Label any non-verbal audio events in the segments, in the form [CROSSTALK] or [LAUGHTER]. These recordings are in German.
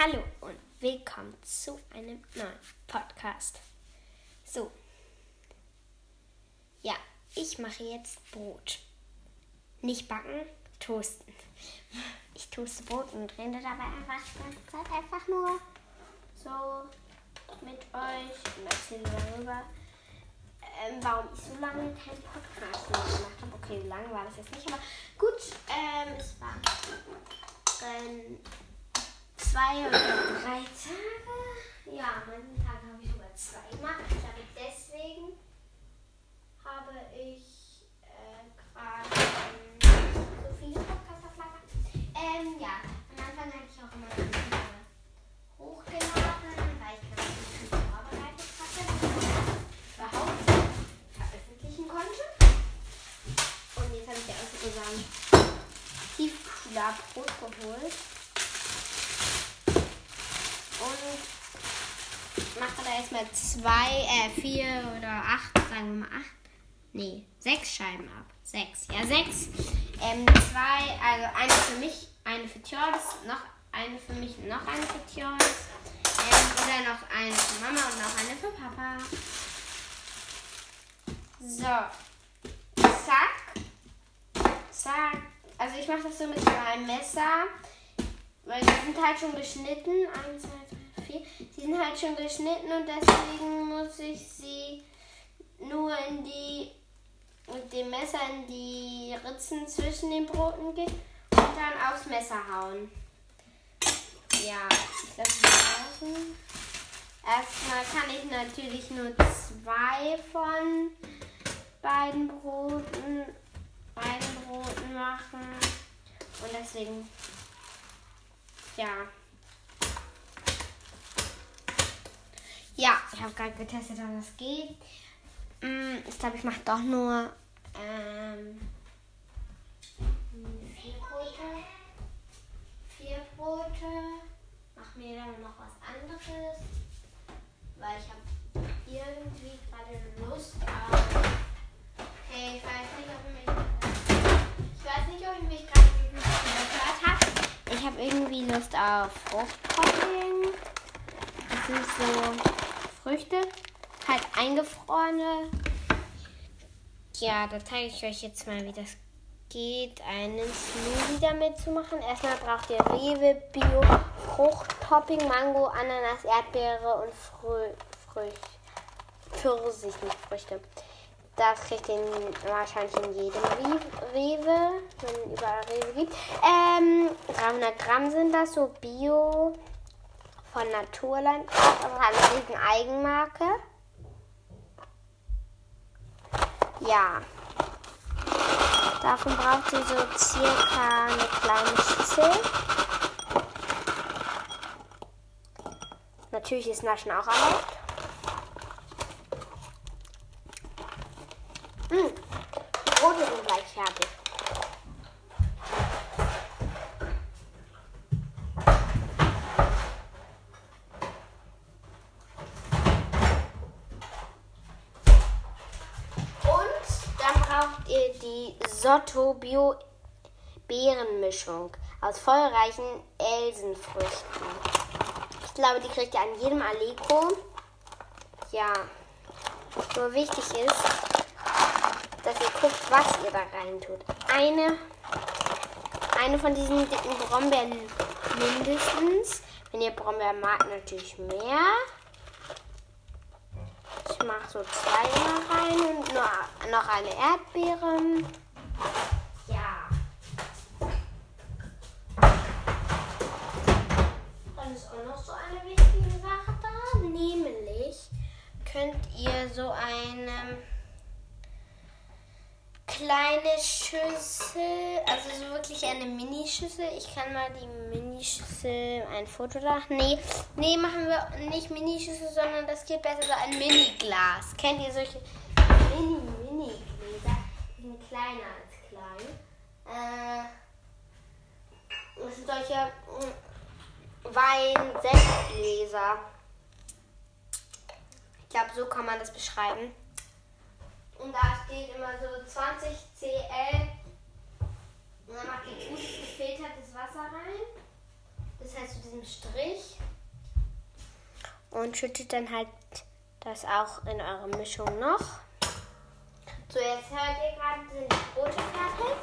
Hallo und willkommen zu einem neuen Podcast. So, ja, ich mache jetzt Brot. Nicht backen, toasten. Ich toaste Brot und rede dabei einfach die ganze Zeit einfach nur so mit euch und erzähle darüber, ähm, warum ich so lange keinen Podcast mehr gemacht habe. Okay, lange war das jetzt nicht, aber gut, ähm, es war ähm, zwei oder drei Tage. Ja, manchen Tag habe ich sogar zwei gemacht. Ich deswegen habe ich äh, quasi so viele Podcasts auf Lager. Ähm, ja, am Anfang hatte ich auch immer viele hochgeladen, weil ich ganz viel vorbereitet hatte, überhaupt veröffentlichen konnte. Und jetzt habe ich ja auch sozusagen Tiefkühlerbrot geholt. Und erstmal zwei, äh, vier oder acht, sagen wir mal acht. Nee, sechs Scheiben ab. Sechs. Ja, sechs. Ähm, zwei, also eine für mich, eine für Tjordis, noch eine für mich, noch eine für Tjordis. Ähm, oder noch eine für Mama und noch eine für Papa. So. Zack. Zack. Also ich mache das so mit meinem Messer. Weil die sind halt schon geschnitten. Eins, zwei, drei, vier. Die sind halt schon geschnitten und deswegen muss ich sie nur in die mit dem Messer in die Ritzen zwischen den Broten gehen und dann aufs Messer hauen. Ja, ich lasse es draußen. Erstmal kann ich natürlich nur zwei von beiden Broten, beiden Broten machen. Und deswegen, ja. Ja, ich habe gerade getestet, ob das geht. Mm, Ich glaube, ich mache doch nur ähm, vier Brote. Vier Brote. Mach mir dann noch was anderes. Weil ich habe irgendwie gerade Lust auf. Hey, ich weiß nicht, ob ihr mich. Ich weiß nicht, ob ich mich gerade gehört habt. Ich habe irgendwie Lust auf Fruchtpopping. Das sind so Früchte halt eingefrorene. Ja, da zeige ich euch jetzt mal, wie das geht, einen Smoothie damit zu machen. Erstmal braucht ihr Rewe Bio Fruchttopping, Mango, Ananas, Erdbeere und Frü Frücht. Pfirsich, nicht Früchte. Das kriegt ihr wahrscheinlich in jedem Re- Rewe, wenn überall Rewe gibt. Ähm, 300 Gramm sind das, so Bio von Naturland. Also hat eine riesen Eigenmarke. Ja. Davon braucht ihr so circa eine kleine Schüssel. Natürlich ist Naschen auch erlaubt. Mm, Die Brote sind gleich fertig. Und dann braucht ihr die Sotto Bio Beerenmischung aus vollreichen Elsenfrüchten. Ich glaube, die kriegt ihr an jedem Aleko. Ja, nur wichtig ist, dass ihr guckt, was ihr da rein tut. Eine, eine von diesen dicken Brombeeren mindestens. Wenn ihr Brombeeren mag, natürlich mehr. Ich mache so zwei rein und nur, noch eine Erdbeere. Ja. Dann ist auch noch so eine wichtige Sache da, nämlich könnt ihr so eine kleine Schüssel, also so wirklich eine Minischüssel. Ich kann mal die Minischüssel, ein Foto da. Nee, nee, machen wir nicht Minischüssel, sondern das geht besser so ein Miniglas. Kennt ihr solche Mini-Mini-Gläser? Die sind kleiner als klein. Äh, das sind solche mm, Wein-Sektgläser. Ich glaube, so kann man das beschreiben. Und da steht immer so 20 CL. Und dann macht ihr gutes gefiltertes Wasser rein. Das heißt zu diesem Strich und schüttet dann halt das auch in eure Mischung noch. So, jetzt hört ihr gerade, sind die Brote fertig.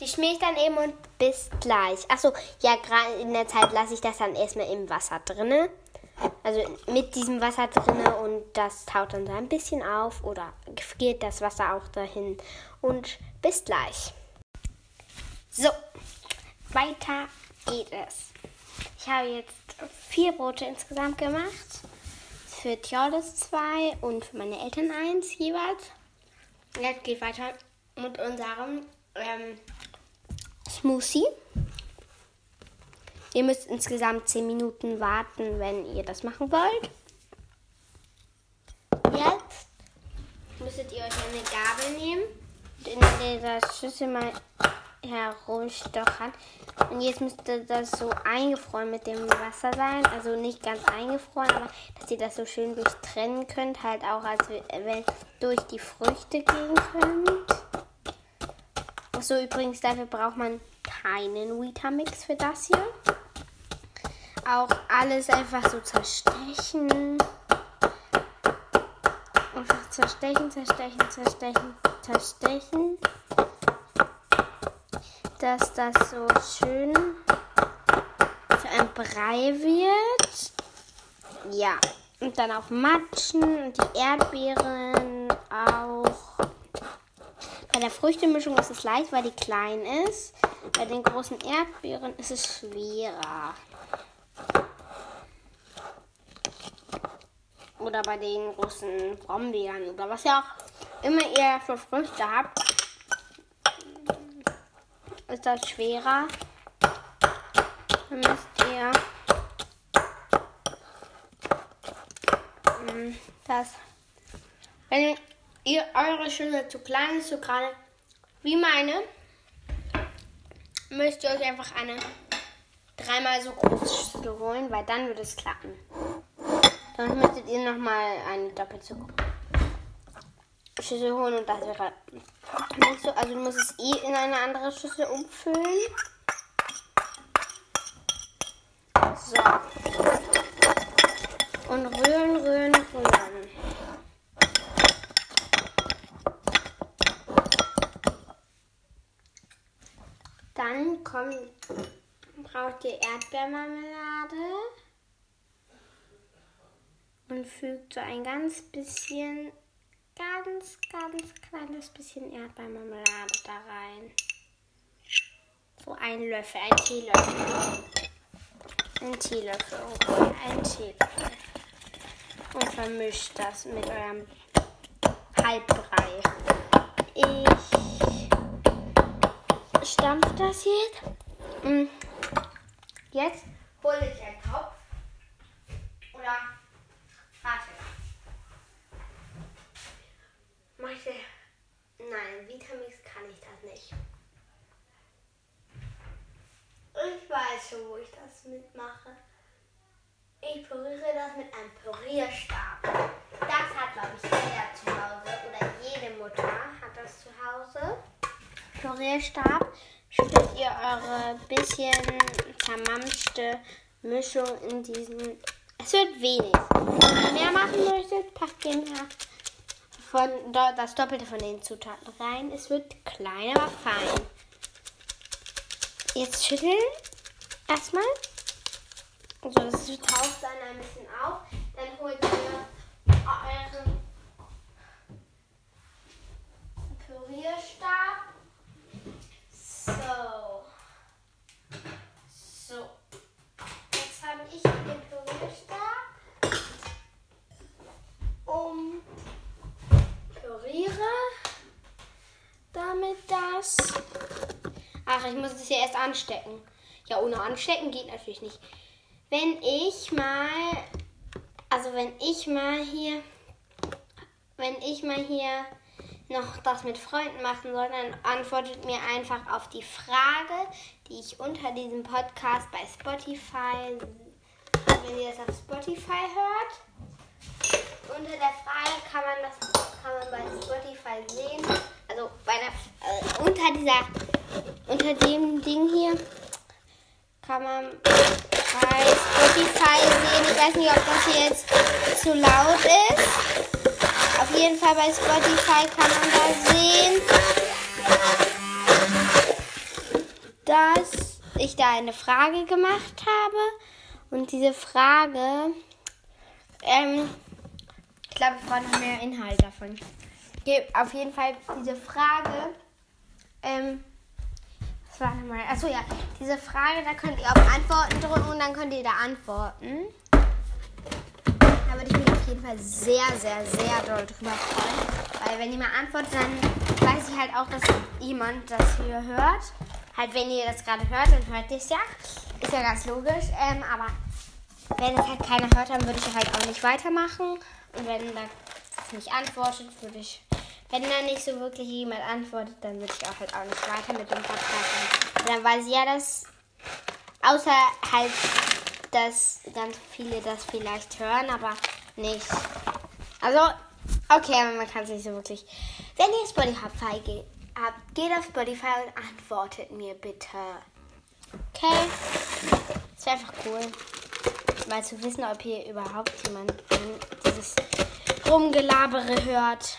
Die schmier ich dann eben und bis gleich. Achso, ja, gerade in der Zeit lasse ich das dann erstmal im Wasser drinne. Also mit diesem Wasser drinne und das taut dann so ein bisschen auf oder gefriert das Wasser auch dahin. Und bis gleich. So, weiter geht es. Ich habe jetzt vier Brote insgesamt gemacht. Für Theodos zwei und für meine Eltern eins jeweils. Jetzt geht weiter mit unserem ähm, Smoothie. Ihr müsst insgesamt 10 Minuten warten, wenn ihr das machen wollt. Jetzt müsstet ihr euch eine Gabel nehmen und in dieser Schüssel mal herumstochern. Und jetzt müsste das so eingefroren mit dem Wasser sein. Also nicht ganz eingefroren, aber dass ihr das so schön durchtrennen könnt. Halt auch, als wenn durch die Früchte gehen könnt. Achso, übrigens, dafür braucht man keinen Vitamix für das hier. Auch alles einfach so zerstechen. Einfach zerstechen, zerstechen, zerstechen, zerstechen dass das so schön zu einem Brei wird. Ja, und dann auch matschen und die Erdbeeren auch. Bei der Früchtemischung ist es leicht, weil die klein ist. Bei den großen Erdbeeren ist es schwerer. Oder bei den großen Brombeeren oder was ihr auch immer ihr für Früchte habt ist das schwerer. Dann müsst ihr hm, das, wenn ihr eure Schüssel zu klein ist, so gerade wie meine, müsst ihr euch einfach eine dreimal so große Schüssel holen, weil dann wird es klappen. Dann müsstet ihr nochmal eine doppelt so große Schüssel holen und das wäre so. Also du musst es eh in eine andere Schüssel umfüllen. So. Und rühren, rühren, rühren. Dann kommt, braucht ihr Erdbeermarmelade fügt so ein ganz bisschen ganz, ganz kleines bisschen Erdbeermarmelade da rein. So ein Löffel, ein Teelöffel. Ein Teelöffel, okay, ein Teelöffel. Und vermischt das mit eurem Halbbrei. Ich stampfe das jetzt. Mm. Jetzt hole ich einen Topf. Oder Vitamix kann ich das nicht. Ich weiß schon, wo ich das mitmache. Ich püriere das mit einem Pürierstab. Das hat, glaube ich, jeder zu Hause oder jede Mutter hat das zu Hause. Pürierstab schüttet ihr eure bisschen zermampfte Mischung in diesen. Es wird wenig. Wenn ihr mehr machen möchtet, packt den von das Doppelte von den Zutaten rein. Es wird klein, aber fein. Jetzt schütteln erstmal. Also das taucht dann ein bisschen auf. Dann holt ihr euren Pürierstab. So. So. Jetzt habe ich den Pürierstab. Um püriere damit das. Ach, ich muss es ja erst anstecken. Ja, ohne anstecken geht natürlich nicht. Wenn ich mal, also wenn ich mal hier, wenn ich mal hier noch das mit Freunden machen soll, dann antwortet mir einfach auf die Frage, die ich unter diesem Podcast bei Spotify, wenn ihr das auf Spotify hört, unter der Frage kann man das kann man bei Spotify sehen. Also bei der, äh, unter dieser, unter dem Ding hier kann man bei Spotify sehen. Ich weiß nicht, ob das hier jetzt zu laut ist. Auf jeden Fall bei Spotify kann man da sehen, dass ich da eine Frage gemacht habe. Und diese Frage, ähm, ich glaube, ich brauche noch mehr Inhalt davon. Auf jeden Fall diese Frage, ähm, was war nochmal? Achso, ja, diese Frage, da könnt ihr auf Antworten drücken und dann könnt ihr da antworten. Da würde ich mich auf jeden Fall sehr, sehr, sehr doll drüber freuen. Weil wenn ihr mal antwortet, dann weiß ich halt auch, dass jemand das hier hört. Halt, wenn ihr das gerade hört, dann hört ihr es ja. Ist ja ganz logisch. Ähm, aber wenn es halt keiner hört, dann würde ich halt auch nicht weitermachen. Und wenn da nicht antwortet, würde ich, wenn da nicht so wirklich jemand antwortet, dann würde ich auch halt auch nicht weiter mit dem Podcast. Dann weiß ich ja, dass, außer halt, dass ganz viele das vielleicht hören, aber nicht. Also, okay, aber man kann es nicht so wirklich. Wenn ihr Spotify habt, geht auf Spotify und antwortet mir bitte. Okay? Das wäre einfach cool mal zu wissen, ob hier überhaupt jemand dieses Rumgelabere hört.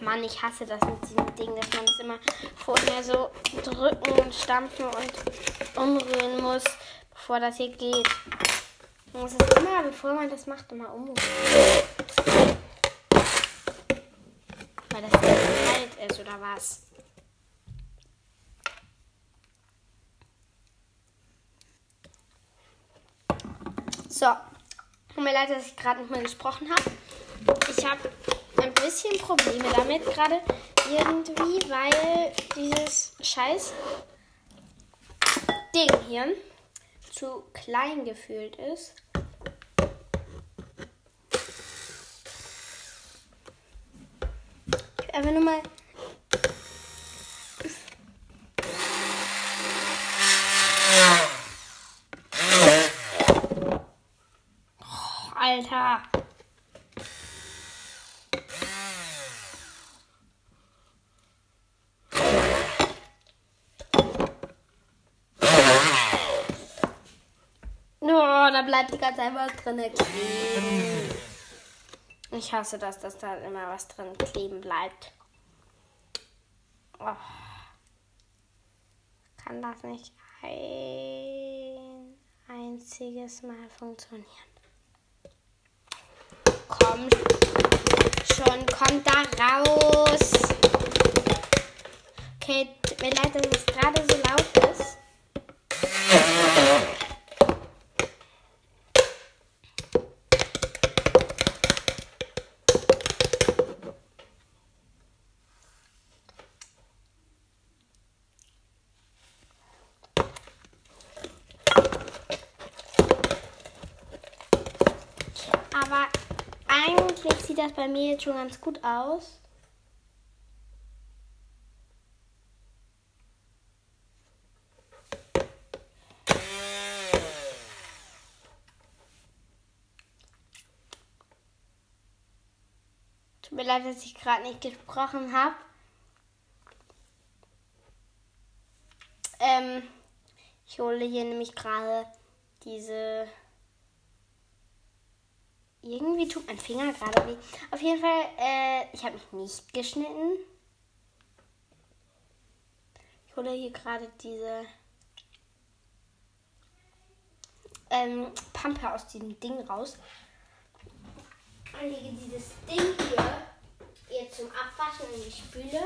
Mann, ich hasse das mit diesem Ding, dass man das immer vorher so drücken und stampfen und umrühren muss, bevor das hier geht. Man muss es immer, bevor man das macht, immer umrühren. Weil das kalt ist oder was. So, tut mir leid, dass ich gerade nicht mehr gesprochen habe. Ich habe bisschen Probleme damit gerade irgendwie, weil dieses scheiß Ding hier zu klein gefühlt ist. Ich einfach nur mal Alter. Oh, da bleibt die ganze Zeit was drin kleben. Ich hasse das, dass da immer was drin kleben bleibt. Oh. Kann das nicht ein einziges Mal funktionieren? Komm schon, kommt da raus. Okay, mir leid, dass es gerade so laut ist. Eigentlich sieht das bei mir jetzt schon ganz gut aus. Tut mir leid, dass ich gerade nicht gesprochen habe. Ähm, ich hole hier nämlich gerade diese irgendwie tut mein Finger gerade weh. Auf jeden Fall, äh, ich habe mich nicht geschnitten. Ich hole hier gerade diese ähm, Pampe aus diesem Ding raus. Und lege dieses Ding hier jetzt zum Abwaschen in die Spüle.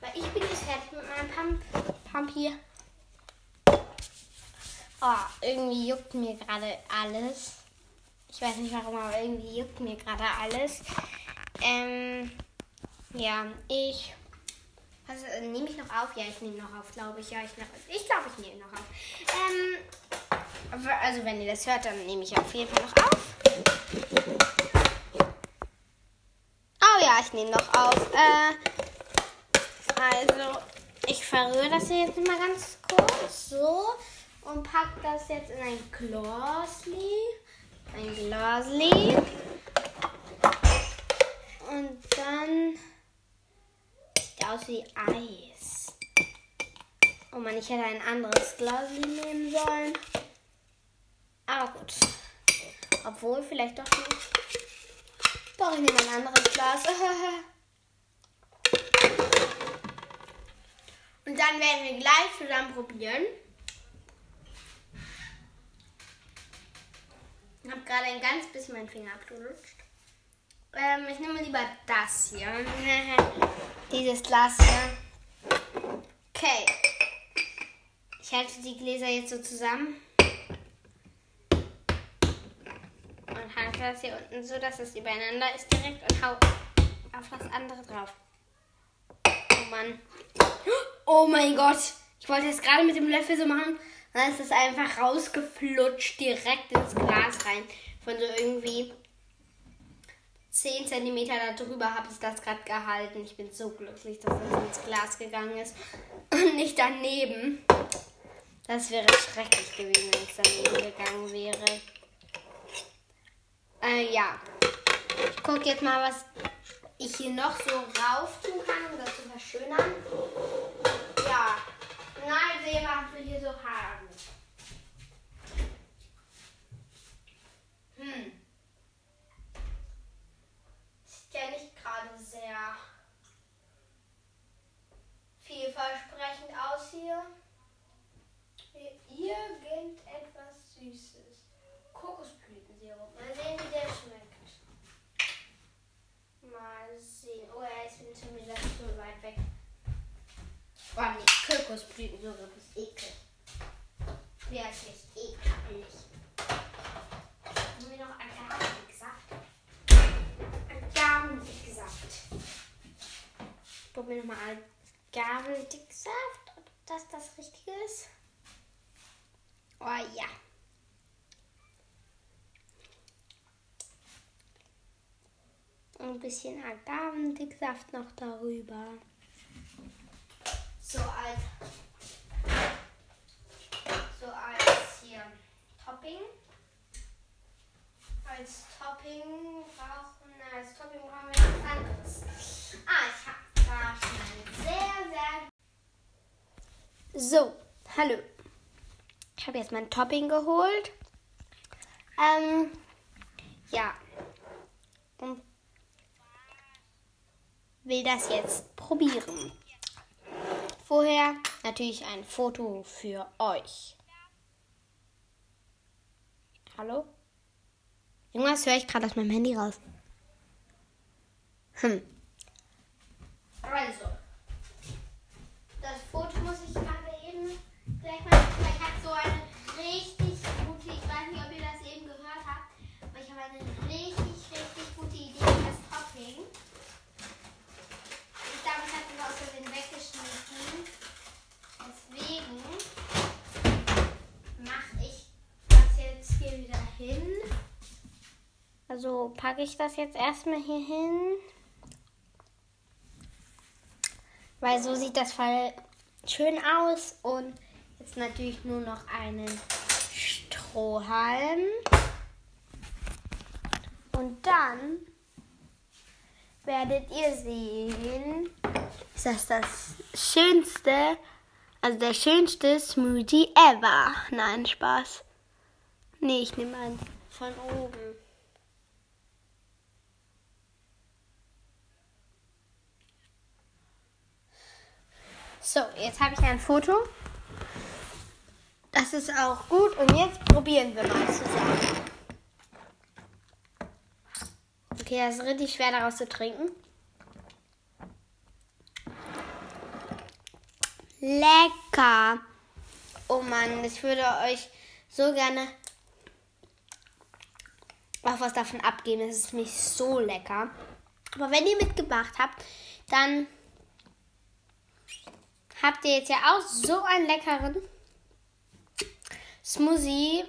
Weil ich bin jetzt fertig mit meinem Pump, Pump hier. Oh, irgendwie juckt mir gerade alles. Ich weiß nicht warum, aber irgendwie juckt mir gerade alles. Ähm, ja, ich. Also, nehme ich noch auf? Ja, ich nehme noch auf, glaube ich. Ja, ich, ich glaube, ich nehme noch auf. Ähm, also, wenn ihr das hört, dann nehme ich auf jeden Fall noch auf. Oh ja, ich nehme noch auf. Äh, also, ich verrühre das hier jetzt mal ganz kurz so und packe das jetzt in ein Glasli ein Glasli. Und dann sieht aus wie Eis. Oh Mann, ich hätte ein anderes Glas nehmen sollen. Aber gut. Obwohl, vielleicht doch nicht. Doch, ich nehme ein anderes Glas. [LAUGHS] Und dann werden wir gleich zusammen probieren. Ich habe gerade ein ganz bisschen meinen Finger abgelutscht. Ähm, ich nehme lieber das hier. [LAUGHS] Dieses Glas hier. Okay. Ich halte die Gläser jetzt so zusammen. Und halte das hier unten so, dass es übereinander ist direkt und hau auf das andere drauf. Oh Mann. [GASPS] Oh mein Gott. Ich wollte es gerade mit dem Löffel so machen. Dann ist es einfach rausgeflutscht direkt ins Glas rein. Von so irgendwie 10 cm darüber habe ich das gerade gehalten. Ich bin so glücklich, dass das ins Glas gegangen ist und nicht daneben. Das wäre schrecklich gewesen, wenn es daneben gegangen wäre. Äh, ja. Ich gucke jetzt mal, was ich hier noch so rauf tun kann, um das zu verschönern. Ja. Nein, sehe, was wir hier so haben. Hm. Ja nicht gerade sehr vielversprechend aus hier. Irgendetwas Süßes. Kokosblütensirup. Mal sehen, wie der schmeckt. Mal sehen. Oh, er ist schon wieder zu weit weg. Oh nee, Kokosblütensirup ist ekel. Wirklich ekelig. Haben wir noch Agavendicksaft? Agavendicksaft. Ich probiere nochmal Agavendicksaft, ob das das Richtige ist. Oh ja. Ein bisschen Agavendicksaft noch darüber. So als, so als hier Topping. Als Topping brauchen, als Topping brauchen wir was anderes. Ah, ich habe da schon ein sehr, sehr. So, hallo. Ich habe jetzt mein Topping geholt. Ähm, ja. Und will das jetzt probieren. Vorher natürlich ein Foto für euch. Hallo? Irgendwas höre ich gerade aus meinem Handy raus. Hm. Also, das Foto muss ich gerade eben gleich mal. Ich habe so eine richtig gute, ich weiß nicht, ob ihr das eben gehört habt, aber ich habe eine richtig, richtig gute Idee für das Topping. Ich glaube, ich habe es aus Versehen weggeschnitten. Deswegen mache ich das jetzt hier wieder hin. Also packe ich das jetzt erstmal hier hin. Weil so sieht das voll schön aus. Und jetzt natürlich nur noch einen Strohhalm. Und dann werdet ihr sehen, ist das das schönste, also der schönste Smoothie ever. Nein, Spaß. Nee, ich nehme einen von oben. So, jetzt habe ich ein Foto. Das ist auch gut. Und jetzt probieren wir mal zusammen. Okay, das ist richtig schwer daraus zu trinken. Lecker. Oh Mann, ich würde euch so gerne auch was davon abgeben. Es ist nicht so lecker. Aber wenn ihr mitgebracht habt, dann habt ihr jetzt ja auch so einen leckeren Smoothie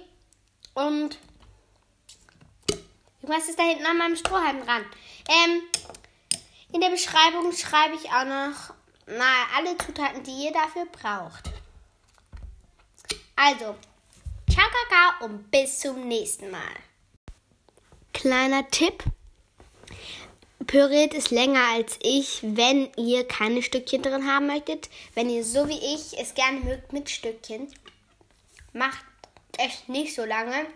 und was ist da hinten an meinem Strohhalm dran? Ähm, in der Beschreibung schreibe ich auch noch mal alle Zutaten, die ihr dafür braucht. Also, ciao Kakao und bis zum nächsten Mal. Kleiner Tipp. püriert es länger als ich, wenn ihr keine Stückchen drin haben möchtet. Wenn ihr so wie ich es gerne mögt mit Stückchen, macht echt nicht so lange.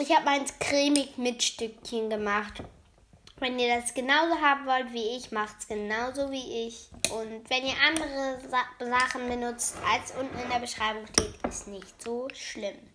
Ich habe meins cremig mit Stückchen gemacht. Wenn ihr das genauso haben wollt wie ich, macht es genauso wie ich. Und wenn ihr andere Sa Sachen benutzt, als unten in der Beschreibung steht, ist nicht so schlimm.